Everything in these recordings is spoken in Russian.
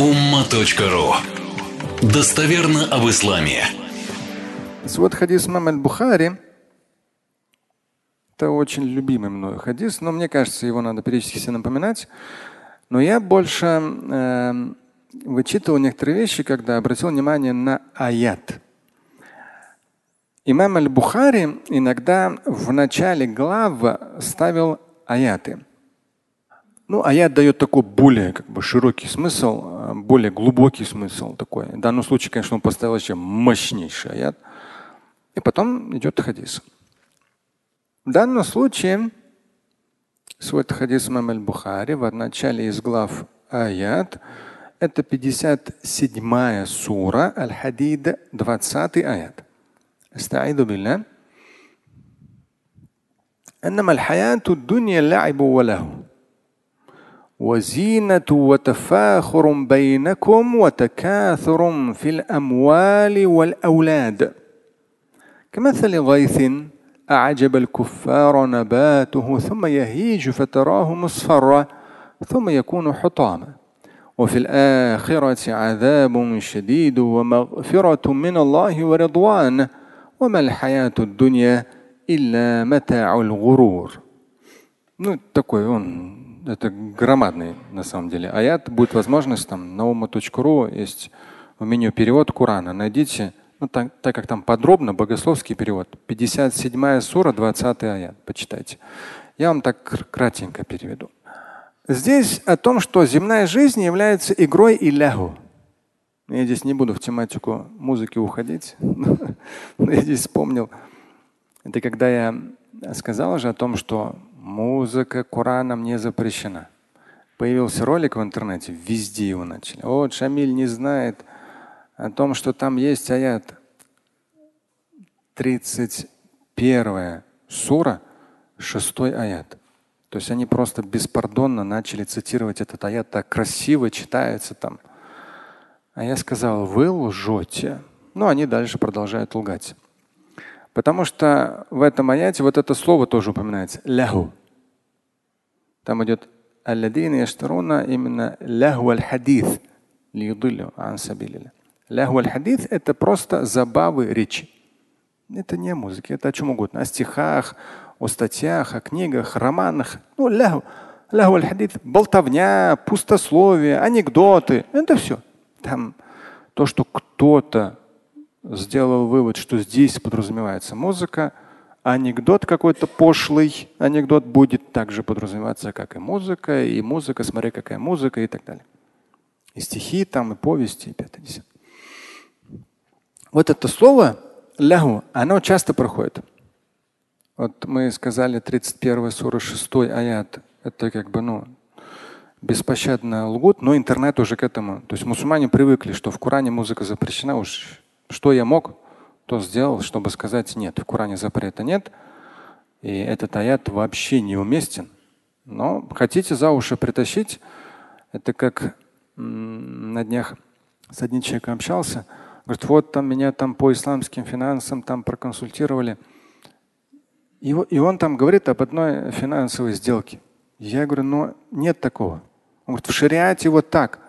umma.ru Достоверно об исламе. Вот хадис Мам Бухари. Это очень любимый мной хадис, но мне кажется, его надо периодически напоминать. Но я больше э, вычитывал некоторые вещи, когда обратил внимание на аят. Имам Аль-Бухари иногда в начале глав ставил аяты. Ну, аят дает такой более как бы, широкий смысл, а, более глубокий смысл такой. В данном случае, конечно, он поставил еще мощнейший аят. И потом идет хадис. В данном случае свой хадис Имам Аль-Бухари в начале из глав аят это 57 сура Аль-Хадид, 20 аят. استعيذ بالله انما الحياه الدنيا لعب وله وزينة وتفاخر بينكم وتكاثر في الأموال والأولاد. كمثل غيث أعجب الكفار نباته ثم يهيج فتراه مصفرا ثم يكون حطاما. وفي الآخرة عذاب شديد ومغفرة من الله ورضوان. وما الحياة الدنيا إلا متاع الغرور. Это громадный на самом деле аят. Будет возможность там на ума.ру есть в меню перевод Корана. Найдите, ну, так, так как там подробно, богословский перевод. 57 сура, 20 аят. Почитайте. Я вам так кратенько переведу. Здесь о том, что земная жизнь является игрой и лягу. Я здесь не буду в тематику музыки уходить, но я здесь вспомнил. Это когда я сказал же о том, что музыка Кораном не запрещена. Появился ролик в интернете, везде его начали. Вот Шамиль не знает о том, что там есть аят 31 сура, 6 аят. То есть они просто беспардонно начали цитировать этот аят, так красиво читается там. А я сказал, вы лжете. Ну, они дальше продолжают лгать. Потому что в этом аяте вот это слово тоже упоминается. Ляху. Там идет алладина яштаруна именно ляху аль-хадис. Ляху аль-хадис – это просто забавы речи. Это не музыка, это о чем угодно. О стихах, о статьях, о книгах, романах. Ну, ляху. Ляху аль-хадис – болтовня, пустословие, анекдоты. Это все. Там то, что кто-то сделал вывод, что здесь подразумевается музыка, анекдот какой-то пошлый, анекдот будет также подразумеваться, как и музыка, и музыка, смотри, какая музыка и так далее. И стихи там, и повести, и пятое, десятое. Вот это слово лягу, оно часто проходит. Вот мы сказали 31 сура 6 аят. Это как бы, ну, беспощадно лгут, но интернет уже к этому. То есть мусульмане привыкли, что в Коране музыка запрещена. Уж что я мог, то сделал, чтобы сказать нет. В Коране запрета нет. И этот аят вообще неуместен. Но хотите за уши притащить, это как на днях с одним человеком общался. Говорит, вот там меня там по исламским финансам там проконсультировали. И, и он там говорит об одной финансовой сделке. Я говорю, ну нет такого. Он говорит, в шариате вот так.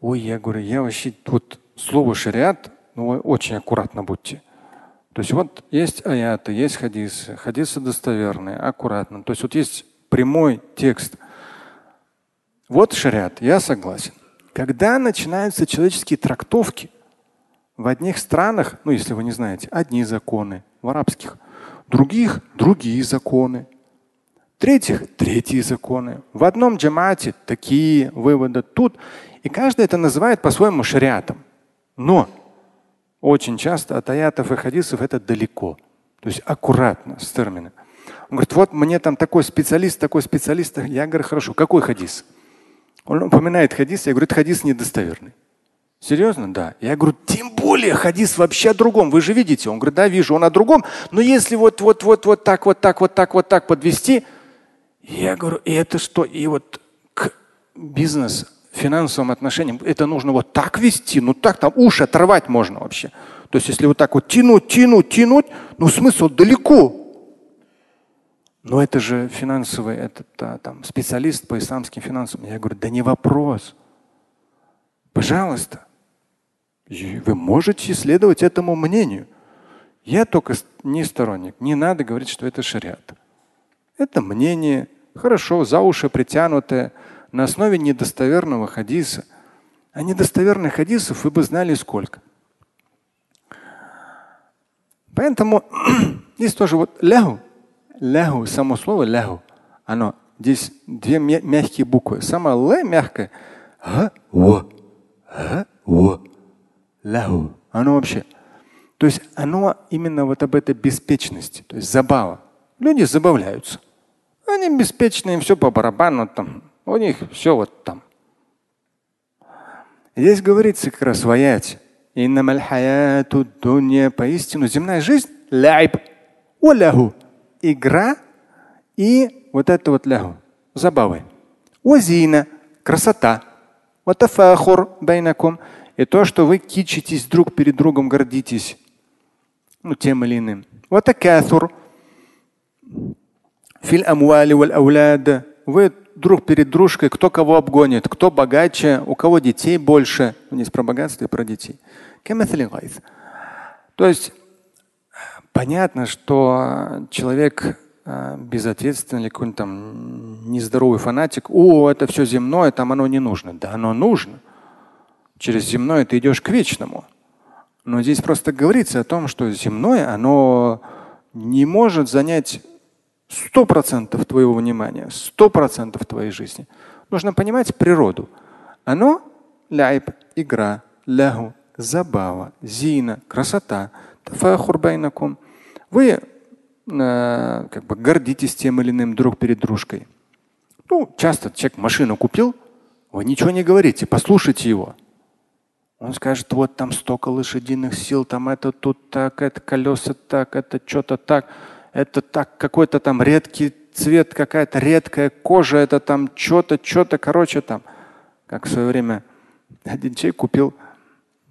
Ой, я говорю, я вообще вот слово шариат, ну очень аккуратно будьте. То есть вот есть аяты, есть хадисы, хадисы достоверные, аккуратно. То есть вот есть прямой текст. Вот шариат, я согласен. Когда начинаются человеческие трактовки, в одних странах, ну если вы не знаете, одни законы, в арабских, других другие законы. В-третьих, третьи законы. В одном джамате такие выводы тут. И каждый это называет по-своему шариатом. Но очень часто от аятов и хадисов это далеко. То есть аккуратно с термином. Он говорит, вот мне там такой специалист, такой специалист. Я говорю, хорошо, какой хадис? Он упоминает хадис, я говорю, это хадис недостоверный. Серьезно? Да. Я говорю, тем более хадис вообще о другом. Вы же видите. Он говорит, да, вижу, он о другом. Но если вот, вот, вот, вот так, вот так, вот так, вот так подвести, я говорю, и это что? И вот к бизнес, финансовым отношениям это нужно вот так вести, ну так там уши оторвать можно вообще. То есть если вот так вот тянуть, тянуть, тянуть, ну смысл далеко. Но это же финансовый этот, а, там, специалист по исламским финансам. Я говорю, да не вопрос. Пожалуйста. Вы можете следовать этому мнению. Я только не сторонник. Не надо говорить, что это шариат. Это мнение, хорошо, за уши притянутое, на основе недостоверного хадиса. А недостоверных хадисов вы бы знали сколько. Поэтому здесь тоже вот лягу, лягу, само слово лягу, оно здесь две мягкие буквы. Самое л мягкое. Г, о, г, о, лягу. Оно вообще. То есть оно именно вот об этой беспечности, то есть забава. Люди забавляются. Они беспечные, все по барабану там. У них все вот там. Здесь говорится как раз в аяте. поистину земная жизнь ляйб уляху. Игра и вот это вот лягу. Забавы. Узина. Красота. Ватафахур байнакум. И то, что вы кичитесь друг перед другом, гордитесь. Ну, тем или иным. Ватакаthур. Филь амвали валь ауляда. Вы друг перед дружкой, кто кого обгонит, кто богаче, у кого детей больше. Здесь про богатство и про детей. То есть понятно, что человек а, безответственный или какой-нибудь там нездоровый фанатик, о, это все земное, там оно не нужно. Да, оно нужно. Через земное ты идешь к вечному. Но здесь просто говорится о том, что земное, оно не может занять Сто процентов твоего внимания, сто процентов твоей жизни. Нужно понимать природу. Оно ляйб, игра, лягу, забава, зина, красота, тафахур Вы э, как бы гордитесь тем или иным друг перед дружкой. Ну, часто человек машину купил, вы ничего не говорите, послушайте его. Он скажет, вот там столько лошадиных сил, там это тут так, это колеса так, это что-то так это так какой-то там редкий цвет, какая-то редкая кожа, это там что-то, что-то, короче, там. Как в свое время один человек купил,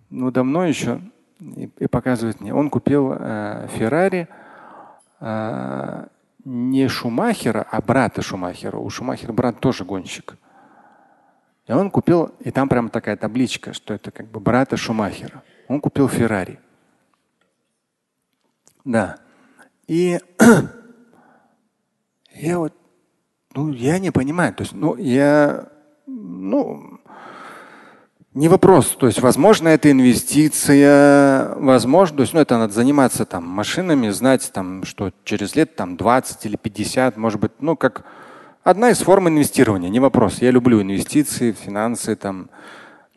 ну давно еще, и, и показывает мне, он купил э, Феррари э, не Шумахера, а брата Шумахера. У Шумахера брат тоже гонщик. И он купил, и там прям такая табличка, что это как бы брата Шумахера. Он купил Феррари. Да. И я вот, ну, я не понимаю. То есть, ну, я, ну, не вопрос. То есть, возможно, это инвестиция, возможно, то есть, ну, это надо заниматься там машинами, знать там, что через лет там 20 или 50, может быть, ну, как одна из форм инвестирования, не вопрос. Я люблю инвестиции, финансы там,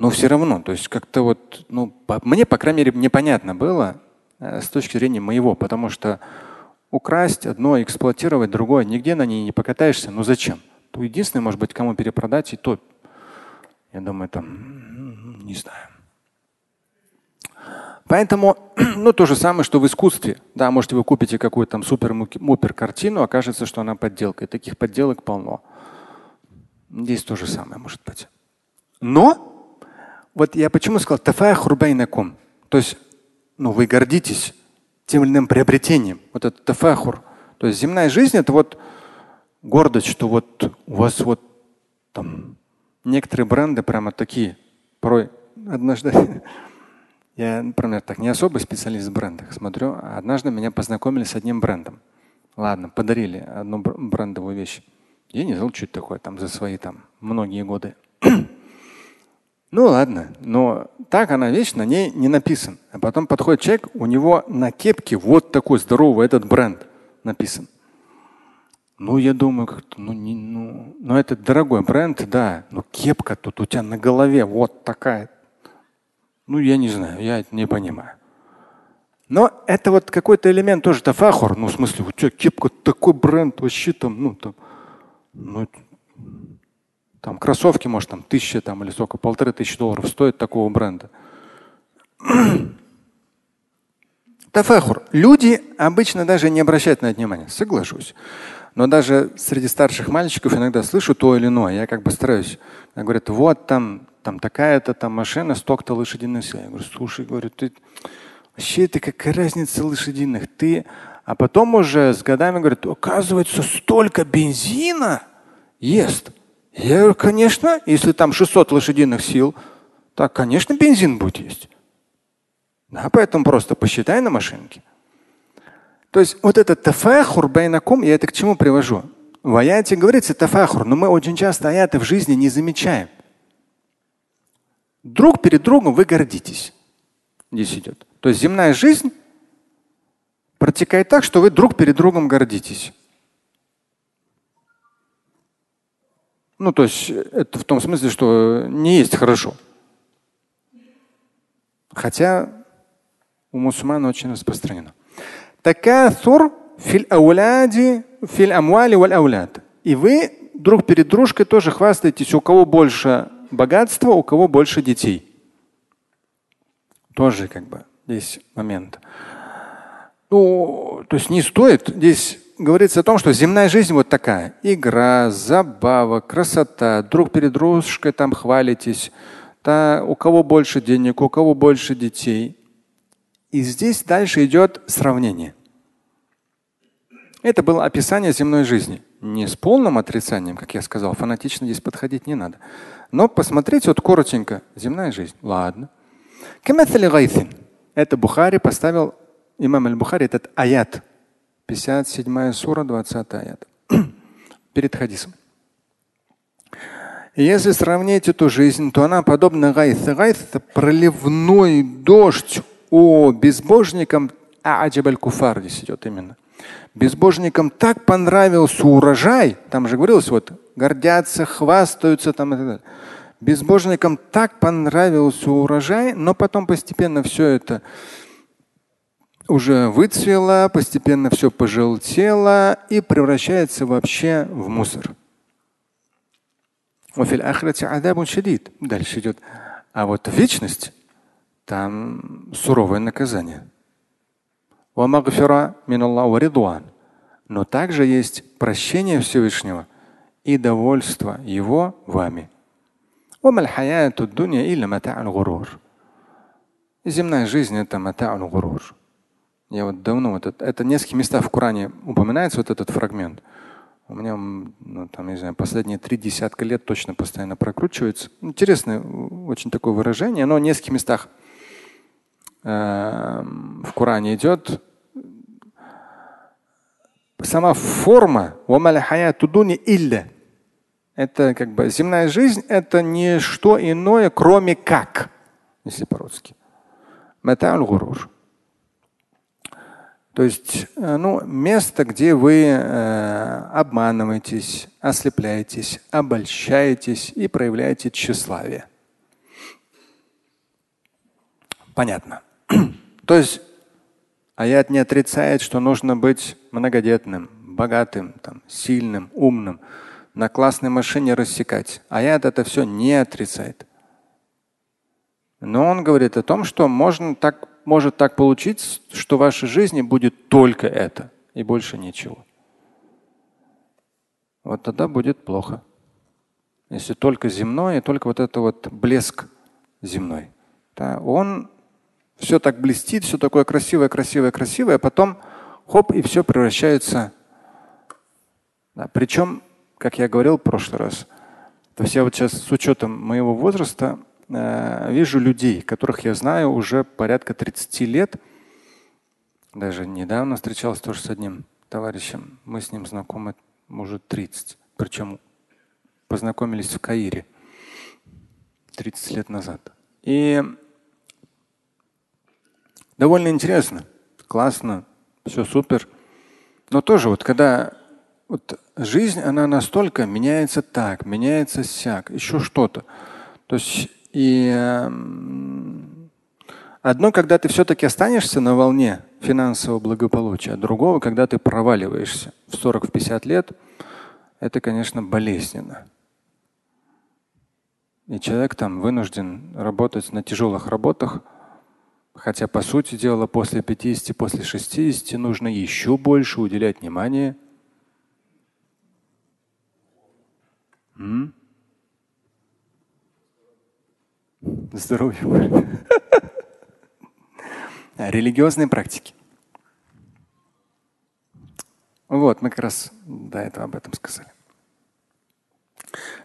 но все равно, то есть как-то вот, ну, по, мне, по крайней мере, непонятно было э, с точки зрения моего, потому что украсть одно, эксплуатировать другое, нигде на ней не покатаешься. Ну зачем? То единственное, может быть, кому перепродать, и то, я думаю, там, не знаю. Поэтому, ну, то же самое, что в искусстве. Да, можете вы купите какую-то там супер-мупер картину, окажется, что она подделка. И таких подделок полно. Здесь то же самое может быть. Но, вот я почему сказал, тафая хурбайнакум. То есть, ну, вы гордитесь тем или иным приобретением. Вот этот тафахур. То есть земная жизнь это вот гордость, что вот у вас вот там некоторые бренды прямо такие. Порой однажды я, например, так не особый специалист в брендах смотрю, а однажды меня познакомили с одним брендом. Ладно, подарили одну брендовую вещь. Я не знал, что это такое там за свои там многие годы. Ну ладно, но так она вещь на ней не написан. А потом подходит человек, у него на кепке вот такой здоровый этот бренд написан. Ну, я думаю, как-то, ну, не, ну, ну, это дорогой бренд, да, но кепка тут у тебя на голове вот такая. Ну, я не знаю, я это не понимаю. Но это вот какой-то элемент тоже тафахур, ну, в смысле, у тебя кепка такой бренд, вообще там, ну, там, ну, там кроссовки, может, там тысяча там, или сколько, полторы тысячи долларов стоит такого бренда. Тафахур. Люди обычно даже не обращают на это внимания, соглашусь. Но даже среди старших мальчиков иногда слышу то или иное. Я как бы стараюсь. Говорят, вот там, там такая-то там машина, столько-то лошадиных сил. Я говорю, слушай, говорю, ты вообще это какая разница лошадиных? Ты, а потом уже с годами говорят, оказывается, столько бензина ест. Я говорю, конечно, если там 600 лошадиных сил, Так, конечно, бензин будет есть. Да, поэтому просто посчитай на машинке. То есть вот этот тафахур байнакум, я это к чему привожу? В аяте говорится тафахур, но мы очень часто аяты в жизни не замечаем. Друг перед другом вы гордитесь. Здесь идет. То есть земная жизнь протекает так, что вы друг перед другом гордитесь. Ну, то есть это в том смысле, что не есть хорошо. Хотя у мусульман очень распространено. Такасур филь ауляди филь амвали валь ауляд. И вы друг перед дружкой тоже хвастаетесь, у кого больше богатства, у кого больше детей. Тоже как бы здесь момент. Ну, то есть не стоит. Здесь говорится о том, что земная жизнь вот такая. Игра, забава, красота, друг перед дружкой там хвалитесь. Да, у кого больше денег, у кого больше детей. И здесь дальше идет сравнение. Это было описание земной жизни. Не с полным отрицанием, как я сказал, фанатично здесь подходить не надо. Но посмотрите вот коротенько. Земная жизнь. Ладно. Это Бухари поставил, имам Аль-Бухари, этот аят. 57 сура, 20 аят. Перед хадисом. если сравнить эту жизнь, то она подобна غيث. غيث – это проливной дождь о безбожникам. А أعجب الكفار здесь идет именно. Безбожникам так понравился урожай, там же говорилось, вот гордятся, хвастаются там и так далее. Безбожникам так понравился урожай, но потом постепенно все это уже выцвело, постепенно все пожелтело и превращается вообще в мусор. Дальше идет. А вот вечность, там суровое наказание. Но также есть прощение Всевышнего и довольство Его вами. Земная жизнь это мата'ун гурур. Я вот давно, вот это, это несколько местах в Коране упоминается вот этот фрагмент. У меня, ну, там, не знаю, последние три десятка лет точно постоянно прокручивается. Интересное очень такое выражение, но в нескольких местах э, в Коране идет сама форма это как бы земная жизнь это не что иное, кроме как, если по-русски. То есть э, ну, место, где вы э, обманываетесь, ослепляетесь, обольщаетесь и проявляете тщеславие. Понятно. То есть аят не отрицает, что нужно быть многодетным, богатым, там, сильным, умным, на классной машине рассекать. Аят это все не отрицает. Но он говорит о том, что можно так, может так получиться, что в вашей жизни будет только это и больше ничего. Вот тогда будет плохо. Если только земное, только вот это вот блеск земной. Да, он все так блестит, все такое красивое, красивое, красивое, а потом хоп, и все превращается. Да, причем, как я говорил в прошлый раз, то я вот сейчас с учетом моего возраста э, вижу людей, которых я знаю уже порядка 30 лет. Даже недавно встречался тоже с одним товарищем. Мы с ним знакомы уже 30. Причем познакомились в Каире 30 лет назад. И довольно интересно, классно, все супер. Но тоже вот когда вот жизнь, она настолько меняется так, меняется сяк, еще что-то. То есть и э, одно, когда ты все-таки останешься на волне финансового благополучия, а другого, когда ты проваливаешься в 40-50 лет, это, конечно, болезненно. И человек там вынужден работать на тяжелых работах, Хотя, по сути дела, после 50, после 60 нужно еще больше уделять внимание. М? Здоровью. Религиозные практики. Вот, мы как раз до этого об этом сказали.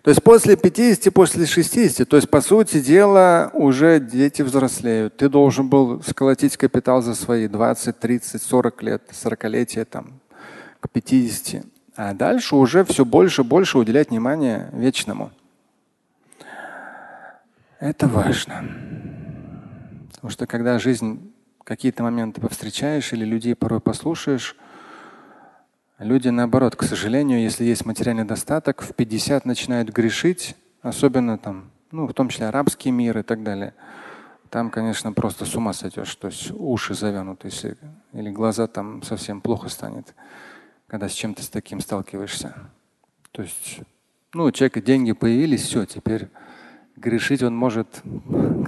То есть после 50, после 60, то есть по сути дела уже дети взрослеют. Ты должен был сколотить капитал за свои 20, 30, 40 лет, 40-летия там, к 50. А дальше уже все больше и больше уделять внимание вечному. Это важно. Потому что когда жизнь какие-то моменты повстречаешь или людей порой послушаешь, Люди наоборот, к сожалению, если есть материальный достаток, в 50 начинают грешить, особенно там, ну, в том числе арабский мир и так далее. Там, конечно, просто с ума сойдешь, то есть уши завянут, если, или глаза там совсем плохо станет, когда с чем-то с таким сталкиваешься. То есть, ну, у человека деньги появились, все, теперь грешить он может,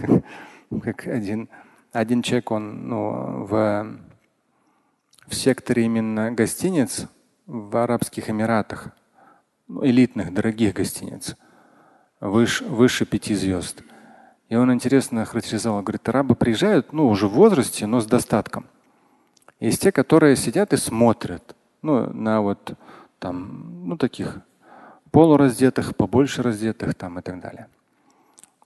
как один, один человек, он ну, в, в секторе именно гостиниц, в Арабских Эмиратах, ну, элитных, дорогих гостиниц, выше, выше пяти звезд. И он интересно характеризовал, говорит, арабы приезжают, ну, уже в возрасте, но с достатком. Есть те, которые сидят и смотрят, ну, на вот там, ну, таких полураздетых, побольше раздетых там и так далее.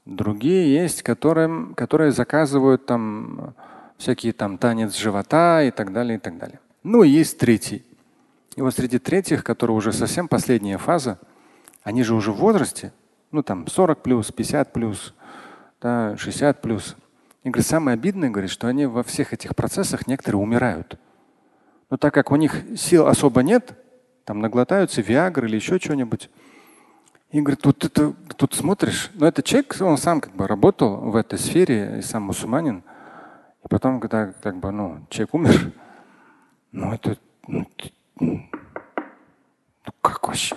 Другие есть, которые, которые заказывают там всякие там танец живота и так далее, и так далее. Ну и есть третий. И вот среди третьих, которые уже совсем последняя фаза, они же уже в возрасте, ну там 40 плюс, 50 плюс, да, 60 плюс. И говорит, самое обидное, говорит, что они во всех этих процессах некоторые умирают. Но так как у них сил особо нет, там наглотаются Виагры или еще что-нибудь. И говорит, тут, это, тут смотришь, но этот человек, он сам как бы работал в этой сфере, и сам мусульманин. И потом, когда как бы, ну, человек умер, ну это ну, ну как вообще?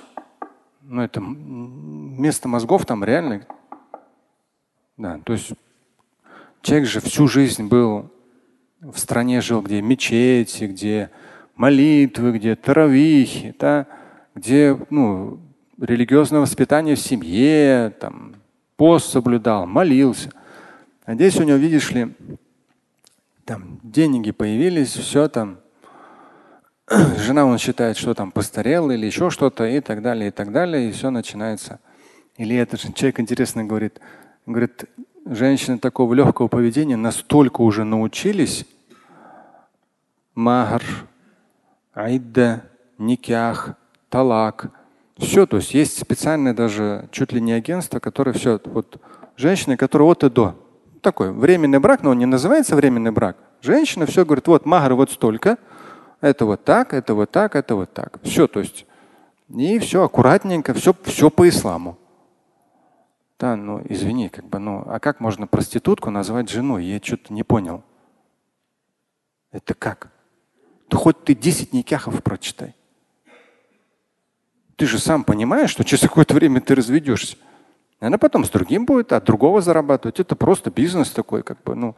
Ну это место мозгов там реально. Да, то есть человек же всю жизнь был в стране жил, где мечети, где молитвы, где таравихи, да, где ну, религиозное воспитание в семье, там, пост соблюдал, молился. А здесь у него, видишь ли, там деньги появились, все там, жена он считает, что там постарел или еще что-то и так далее, и так далее, и все начинается. Или этот человек интересно говорит, говорит, женщины такого легкого поведения настолько уже научились махр, айда, никях, талак. Все, то есть есть специальное даже чуть ли не агентство, которое все, вот женщины, которые от и до. Такой временный брак, но он не называется временный брак. Женщина все говорит, вот махр вот столько, это вот так, это вот так, это вот так. Все, то есть. И все аккуратненько, все, все по исламу. Да, ну извини, как бы, ну, а как можно проститутку назвать женой? Я что-то не понял. Это как? Да хоть ты 10 никяхов прочитай. Ты же сам понимаешь, что через какое-то время ты разведешься. Она потом с другим будет, от другого зарабатывать. Это просто бизнес такой, как бы, ну,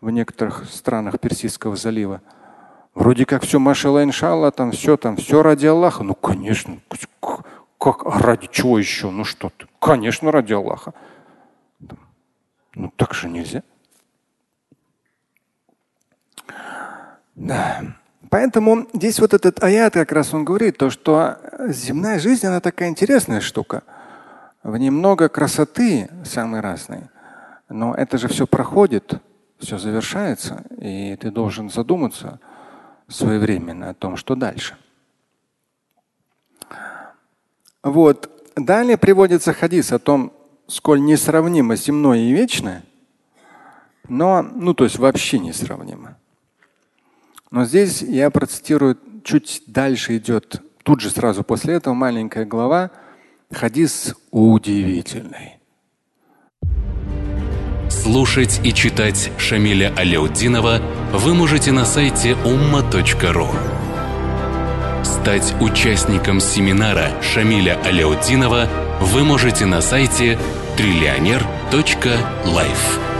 в некоторых странах Персидского залива. Вроде как все машалла иншалла, там все, там все ради Аллаха. Ну, конечно, как, а ради чего еще? Ну что ты? Конечно, ради Аллаха. Ну так же нельзя. Да. Поэтому здесь вот этот аят как раз он говорит, то, что земная жизнь, она такая интересная штука. В ней много красоты самой разной. Но это же все проходит, все завершается, и ты должен задуматься – своевременно о том, что дальше. Вот. Далее приводится хадис о том, сколь несравнимо земное и вечное, но, ну, то есть вообще несравнимо. Но здесь я процитирую, чуть дальше идет, тут же сразу после этого маленькая глава, хадис удивительный. Слушать и читать Шамиля Аляутдинова вы можете на сайте umma.ru. Стать участником семинара Шамиля Аляутдинова вы можете на сайте триллионер.life.